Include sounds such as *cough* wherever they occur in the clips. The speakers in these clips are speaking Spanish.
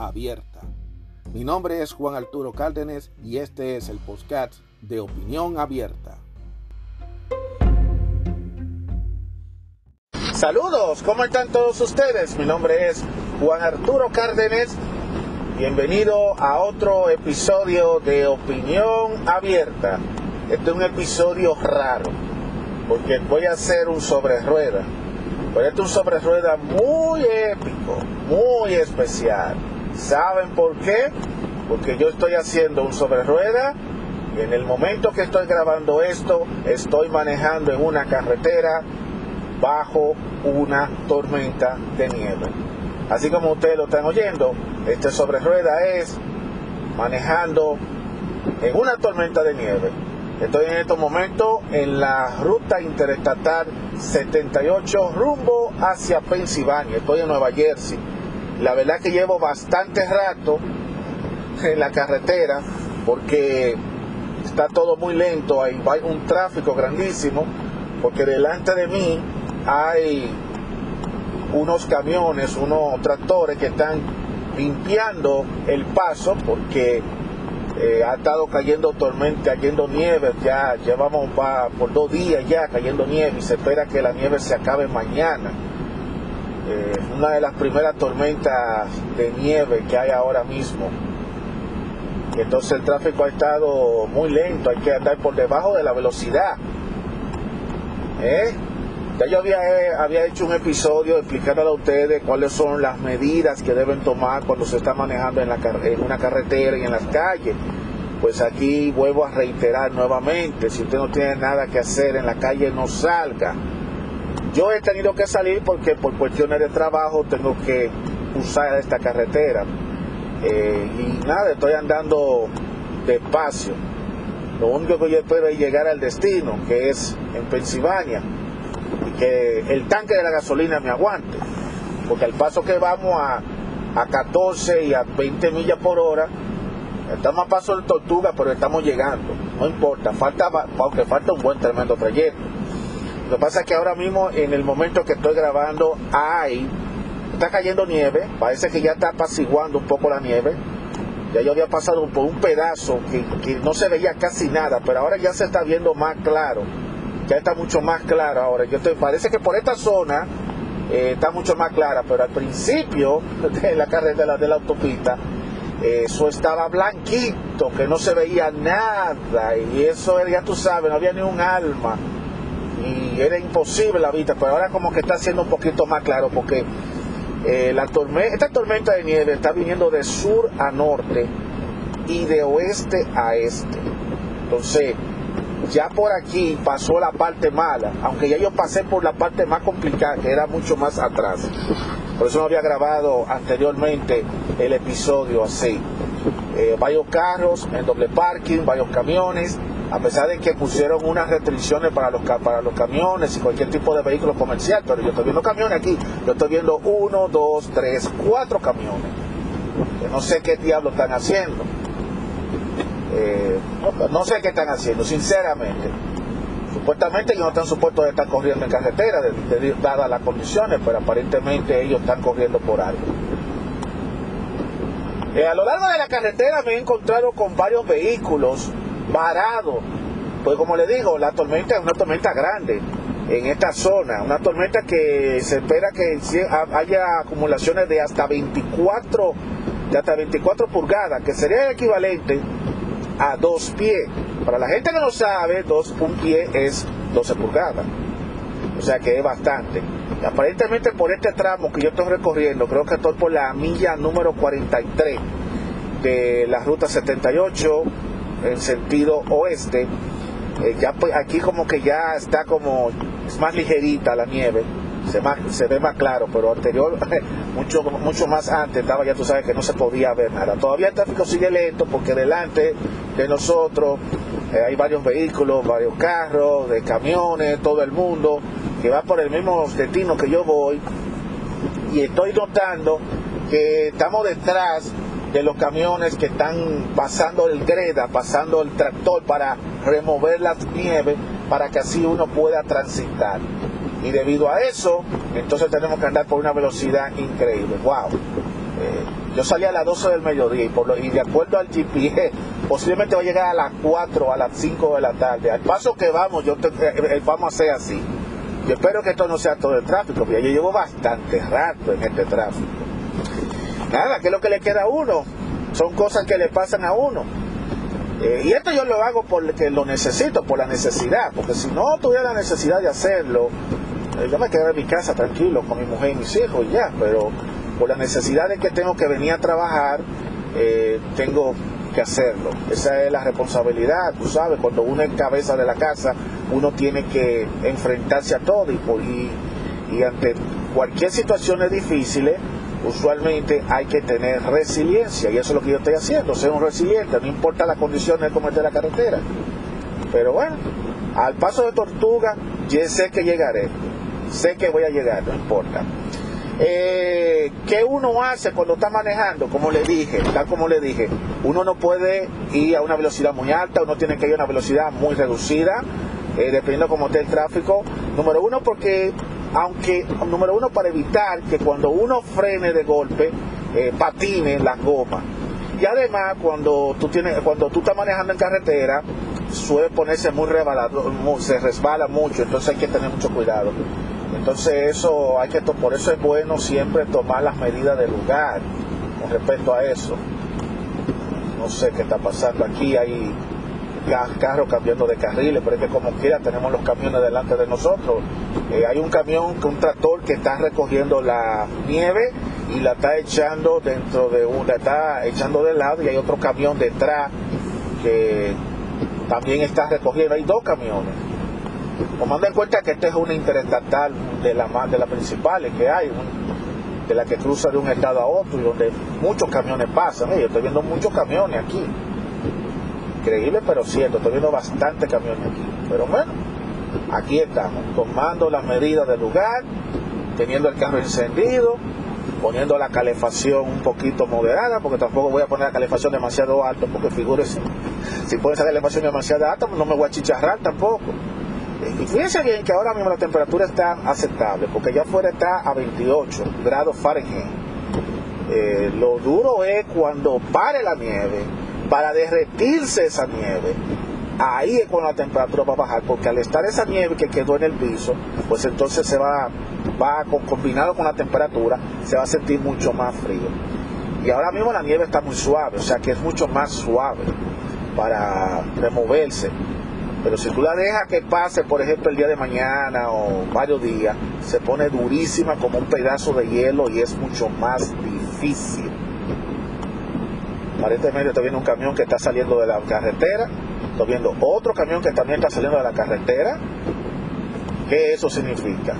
abierta. Mi nombre es Juan Arturo Cárdenas y este es el podcast de Opinión Abierta. Saludos, ¿cómo están todos ustedes? Mi nombre es Juan Arturo Cárdenas. Bienvenido a otro episodio de Opinión Abierta. Este es un episodio raro, porque voy a hacer un sobre rueda. Pero este es un sobre rueda muy épico, muy especial. ¿Saben por qué? Porque yo estoy haciendo un sobre rueda y en el momento que estoy grabando esto, estoy manejando en una carretera bajo una tormenta de nieve. Así como ustedes lo están oyendo, este sobre rueda es manejando en una tormenta de nieve. Estoy en estos momentos en la ruta interestatal 78 rumbo hacia Pensilvania. Estoy en Nueva Jersey. La verdad que llevo bastante rato en la carretera porque está todo muy lento. Hay un tráfico grandísimo porque delante de mí hay unos camiones, unos tractores que están limpiando el paso porque eh, ha estado cayendo tormenta, cayendo nieve, ya llevamos por dos días ya cayendo nieve y se espera que la nieve se acabe mañana. Eh, una de las primeras tormentas de nieve que hay ahora mismo. Entonces el tráfico ha estado muy lento, hay que andar por debajo de la velocidad. ¿Eh? Ya yo había, había hecho un episodio explicándole a ustedes cuáles son las medidas que deben tomar cuando se está manejando en, la, en una carretera y en las calles. Pues aquí vuelvo a reiterar nuevamente, si usted no tiene nada que hacer en la calle, no salga. Yo he tenido que salir porque por cuestiones de trabajo tengo que usar esta carretera. Eh, y nada, estoy andando despacio. Lo único que yo espero es llegar al destino, que es en Pensilvania que el tanque de la gasolina me aguante, porque al paso que vamos a, a 14 y a 20 millas por hora, estamos a paso de tortuga, pero estamos llegando, no importa, falta, aunque falta un buen tremendo trayecto. Lo que pasa es que ahora mismo, en el momento que estoy grabando, hay, está cayendo nieve, parece que ya está apaciguando un poco la nieve, ya yo había pasado por un pedazo que, que no se veía casi nada, pero ahora ya se está viendo más claro. Ya está mucho más clara ahora. Yo te, parece que por esta zona eh, está mucho más clara, pero al principio *laughs* de la carretera de la autopista, eso estaba blanquito, que no se veía nada, y eso ya tú sabes, no había ni un alma, era imposible la vista, pero ahora como que está siendo un poquito más claro, porque eh, la tormenta, esta tormenta de nieve está viniendo de sur a norte y de oeste a este. Entonces, ya por aquí pasó la parte mala, aunque ya yo pasé por la parte más complicada, que era mucho más atrás. Por eso no había grabado anteriormente el episodio así. Eh, varios carros en doble parking, varios camiones, a pesar de que pusieron unas restricciones para los, para los camiones y cualquier tipo de vehículo comercial, pero yo estoy viendo camiones aquí, yo estoy viendo uno, dos, tres, cuatro camiones. Que no sé qué diablo están haciendo. Eh, no sé qué están haciendo, sinceramente. Supuestamente ellos no están supuestos de estar corriendo en carretera, dadas las condiciones, pero aparentemente ellos están corriendo por algo. Eh, a lo largo de la carretera me he encontrado con varios vehículos varados. Pues como le digo, la tormenta es una tormenta grande en esta zona, una tormenta que se espera que haya acumulaciones de hasta 24 de hasta 24 pulgadas, que sería el equivalente a dos pies. Para la gente que no sabe, dos, un pie es 12 pulgadas. O sea que es bastante. Aparentemente por este tramo que yo estoy recorriendo, creo que estoy por la milla número 43 de la ruta 78 en sentido oeste. Eh, ya pues aquí como que ya está como es más ligerita la nieve. se, ve más claro, pero anterior, *laughs* mucho, mucho más antes, estaba ya tú sabes que no se podía ver nada. Todavía el tráfico sigue lento porque delante de nosotros eh, hay varios vehículos, varios carros, de camiones, todo el mundo que va por el mismo destino que yo voy y estoy notando que estamos detrás de los camiones que están pasando el greda, pasando el tractor para remover las nieves para que así uno pueda transitar. Y debido a eso, entonces tenemos que andar por una velocidad increíble. ¡Wow! Eh, yo salí a las 12 del mediodía y, por lo, y de acuerdo al GPS, *laughs* posiblemente va a llegar a las 4, a las 5 de la tarde. Al paso que vamos, yo eh, eh, vamos a hacer así. Yo espero que esto no sea todo el tráfico, porque yo llevo bastante rato en este tráfico. Nada, ¿qué es lo que le queda a uno? Son cosas que le pasan a uno. Eh, y esto yo lo hago porque lo necesito, por la necesidad, porque si no tuviera la necesidad de hacerlo, eh, yo me quedaría en mi casa tranquilo con mi mujer y mis hijos y ya, pero por la necesidad de que tengo que venir a trabajar, eh, tengo que hacerlo. Esa es la responsabilidad, tú sabes, cuando uno es cabeza de la casa, uno tiene que enfrentarse a todo y, y, ante cualquier situación difícil, usualmente hay que tener resiliencia y eso es lo que yo estoy haciendo, ser un resiliente, no importa las condiciones de cómo esté la carretera. Pero bueno, al paso de tortuga, yo sé que llegaré, sé que voy a llegar, no importa. Eh, ¿Qué uno hace cuando está manejando? Como le dije, tal como le dije, uno no puede ir a una velocidad muy alta, uno tiene que ir a una velocidad muy reducida, eh, dependiendo cómo esté el tráfico. Número uno, porque, aunque, número uno, para evitar que cuando uno frene de golpe, eh, patine las gomas. Y además, cuando tú, tienes, cuando tú estás manejando en carretera, suele ponerse muy rebalado, se resbala mucho, entonces hay que tener mucho cuidado. Entonces eso hay que por eso es bueno siempre tomar las medidas del lugar con respecto a eso. No sé qué está pasando aquí, hay carros cambiando de carriles, pero es que como quiera tenemos los camiones delante de nosotros. Eh, hay un camión, un tractor que está recogiendo la nieve y la está echando dentro de una, está echando de lado y hay otro camión detrás que también está recogiendo. Hay dos camiones Tomando en cuenta que esta es una interestatal de las de las principales que hay, de la que cruza de un estado a otro y donde muchos camiones pasan. yo estoy viendo muchos camiones aquí. Increíble, pero cierto, estoy viendo bastantes camiones aquí. Pero bueno, aquí estamos, tomando las medidas del lugar, teniendo el carro encendido, poniendo la calefacción un poquito moderada, porque tampoco voy a poner la calefacción demasiado alta, porque figúrese, si pone esa calefacción demasiado alta, no me voy a chicharrar tampoco. Y fíjense bien que ahora mismo la temperatura está aceptable, porque allá afuera está a 28 grados Fahrenheit. Eh, lo duro es cuando pare la nieve, para derretirse esa nieve, ahí es cuando la temperatura va a bajar, porque al estar esa nieve que quedó en el piso, pues entonces se va, va combinado con la temperatura, se va a sentir mucho más frío. Y ahora mismo la nieve está muy suave, o sea que es mucho más suave para removerse. Pero si tú la dejas que pase, por ejemplo, el día de mañana o varios días, se pone durísima como un pedazo de hielo y es mucho más difícil. Aparentemente estoy viendo un camión que está saliendo de la carretera, estoy viendo otro camión que también está saliendo de la carretera. ¿Qué eso significa?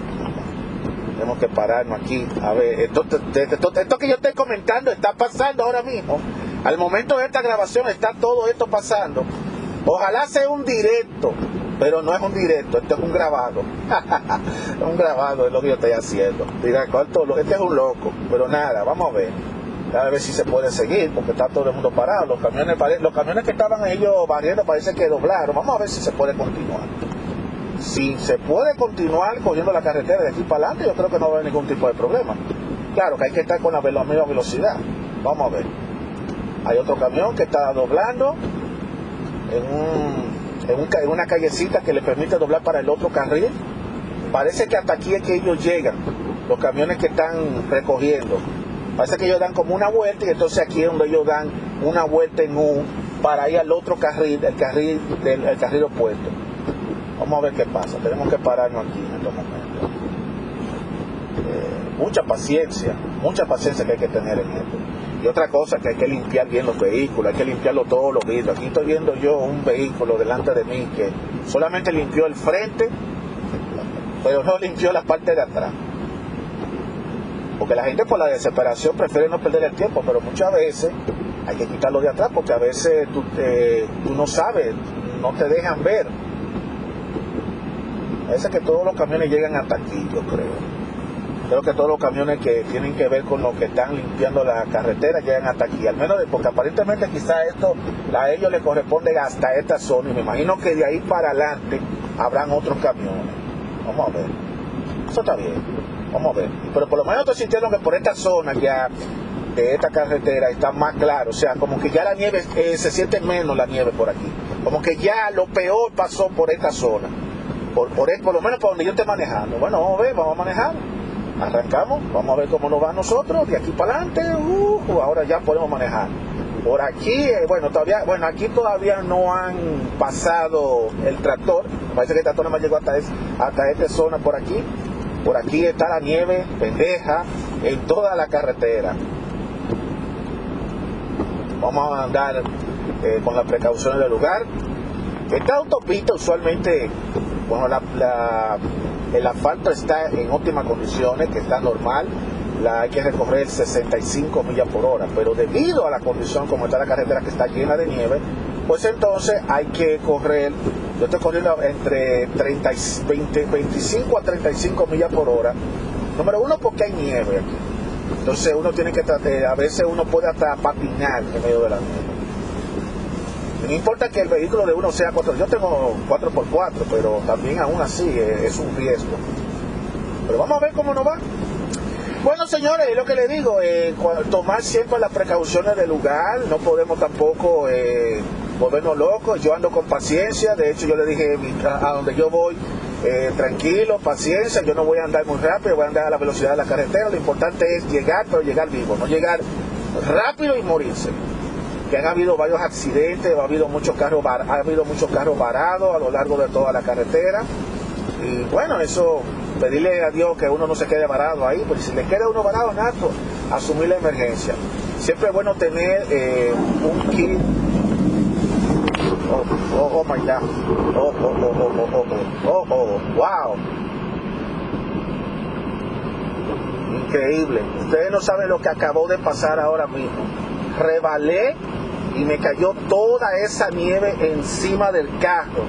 Tenemos que pararnos aquí. A ver, esto, esto que yo estoy comentando está pasando ahora mismo. Al momento de esta grabación está todo esto pasando. Ojalá sea un directo, pero no es un directo, esto es un grabado. *laughs* un grabado es lo que yo estoy haciendo. Dirá, ¿cuánto? Este es un loco, pero nada, vamos a ver. A ver si se puede seguir, porque está todo el mundo parado. Los camiones, los camiones que estaban ellos barriendo parece que doblaron. Vamos a ver si se puede continuar. Si se puede continuar cogiendo la carretera de aquí para adelante, yo creo que no va a haber ningún tipo de problema. Claro que hay que estar con la misma velocidad. Vamos a ver. Hay otro camión que está doblando en, en, una callecita que le permite doblar para el otro carril. Parece que hasta aquí es que ellos llegan, los camiones que están recogiendo. Parece que ellos dan como una vuelta y entonces aquí es donde ellos dan una vuelta en U para ir al otro carril, el carril del carril opuesto. Vamos a ver qué pasa. Tenemos que pararnos aquí en estos momentos. Eh, mucha paciencia, mucha paciencia que hay que tener en esto. Y otra cosa que hay que limpiar bien los vehículos, hay que limpiarlo todos los vidrios. Aquí estoy viendo yo un vehículo delante de mí que solamente limpió el frente, pero no limpió la parte de atrás. Porque la gente por la desesperación prefiere no perder el tiempo, pero muchas veces hay que quitarlo de atrás porque a veces tú, no sabes, no te dejan ver. A veces que todos los camiones llegan hasta aquí, yo creo. Creo que todos los camiones que tienen que ver con lo que están limpiando la carretera llegan hasta aquí, al menos porque aparentemente quizá esto a ellos les corresponde hasta esta zona y me imagino que de ahí para adelante habrán otros camiones. Vamos a ver. Eso está bien. Vamos a ver. Pero por lo menos estoy sintiendo que por esta zona ya de esta carretera está más claro. O sea, como que ya la nieve, eh, se siente menos la nieve por aquí. Como que ya lo peor pasó por esta zona. Por, por, por lo menos por donde yo esté manejando. Bueno, vamos a ver, vamos a manejar arrancamos, vamos a ver cómo nos va a nosotros, de aquí para adelante, uh, ahora ya podemos manejar. Por aquí, eh, bueno, todavía, bueno, aquí todavía no han pasado el tractor, parece que el tractor no me llegó hasta, hasta esta zona por aquí. Por aquí está la nieve pendeja en toda la carretera. Vamos a andar eh, con las precauciones del lugar. Esta autopista usualmente, bueno, el asfalto está en óptimas condiciones, que está normal, la hay que recorrer 65 millas por hora, pero debido a la condición como está la carretera que está llena de nieve, pues entonces hay que correr, yo estoy corriendo entre 30, 20, 25 a 35 millas por hora, número uno porque hay nieve aquí, entonces uno tiene que tratar, a veces uno puede hasta patinar en medio de la nieve. No importa que el vehículo de uno sea 4, yo tengo 4x4, pero también aún así es un riesgo. Pero vamos a ver cómo nos va. Bueno, señores, es lo que le digo, eh, tomar siempre las precauciones del lugar, no podemos tampoco eh, volvernos locos, yo ando con paciencia, de hecho yo le dije a donde yo voy, eh, tranquilo, paciencia, yo no voy a andar muy rápido, voy a andar a la velocidad de la carretera, lo importante es llegar, pero llegar vivo, no llegar rápido y morirse que han habido varios accidentes, ha habido muchos carros, ha habido muchos carros varados a lo largo de toda la carretera. Y bueno, eso, pedirle a Dios que uno no se quede varado ahí, porque si le queda uno varado, nato, asumir la emergencia. Siempre es bueno tener eh, un kit oh, oh, oh my god. Oh, oh, oh, oh, oh, oh, oh, oh, wow. Increíble. Ustedes no saben lo que acabó de pasar ahora mismo. Rebalé y me cayó toda esa nieve encima del carro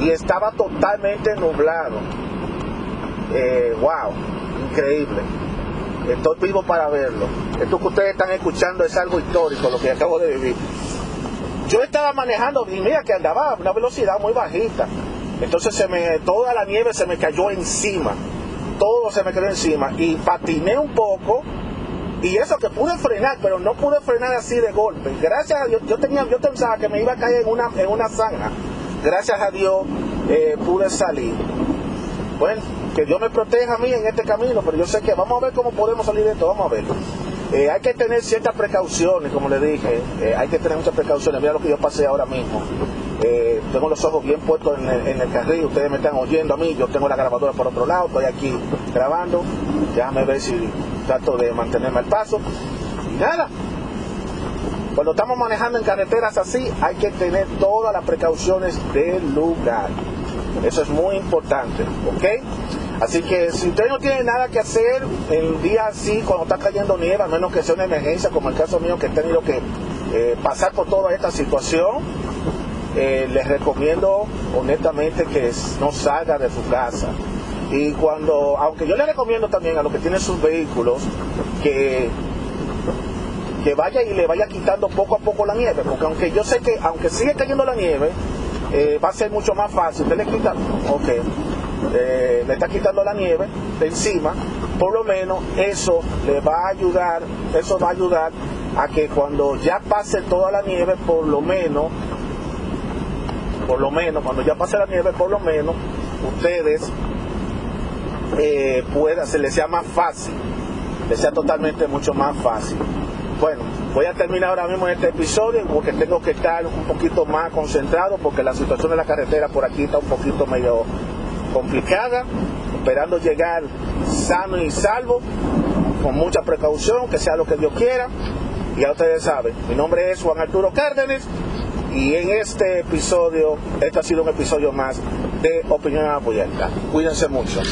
y estaba totalmente nublado. Eh, wow, increíble. Estoy vivo para verlo. Esto que ustedes están escuchando es algo histórico, lo que acabo de vivir. Yo estaba manejando y mira que andaba a una velocidad muy bajita. Entonces se me, toda la nieve se me cayó encima. Todo se me cayó encima. Y patiné un poco y eso que pude frenar, pero no pude frenar así de golpe. Gracias a Dios, yo, tenía, yo pensaba que me iba a caer en una, en una zanja. Gracias a Dios eh, pude salir. Bueno, que Dios me proteja a mí en este camino, pero yo sé que vamos a ver cómo podemos salir de esto, vamos a ver. Eh, hay que tener ciertas precauciones, como le dije, eh, hay que tener muchas precauciones. Mira lo que yo pasé ahora mismo. tengo los ojos bien puestos en el, en el, carril, ustedes me están oyendo a mí, yo tengo la grabadora por otro lado, estoy aquí grabando. Déjame ver si trato de mantenerme al paso. Y nada, cuando estamos manejando en carreteras así, hay que tener todas las precauciones del lugar. Eso es muy importante, ¿ok? Así que si usted no tiene nada que hacer en un día así, cuando está cayendo nieve, a menos que sea una emergencia, como el caso mío que he tenido que eh, pasar por toda esta situación, eh, les recomiendo honestamente que no salga de su casa. Y cuando, aunque yo le recomiendo también a los que tienen sus vehículos que, que vaya y le vaya quitando poco a poco la nieve, porque aunque yo sé que, aunque sigue cayendo la nieve, eh, va a ser mucho más fácil. Usted le quita, ok, eh, le está quitando la nieve de encima, por lo menos eso le va a ayudar, eso va a ayudar a que cuando ya pase toda la nieve, por lo menos, por lo menos, cuando ya pase la nieve, por lo menos, ustedes eh, pueda, se le sea más fácil, le sea totalmente mucho más fácil. Bueno, voy a terminar ahora mismo este episodio porque tengo que estar un poquito más concentrado porque la situación de la carretera por aquí está un poquito medio complicada, esperando llegar sano y salvo, con mucha precaución, que sea lo que Dios quiera. Y ya ustedes saben, mi nombre es Juan Arturo Cárdenas y en este episodio, este ha sido un episodio más de Opinión Abierta. Cuídense mucho.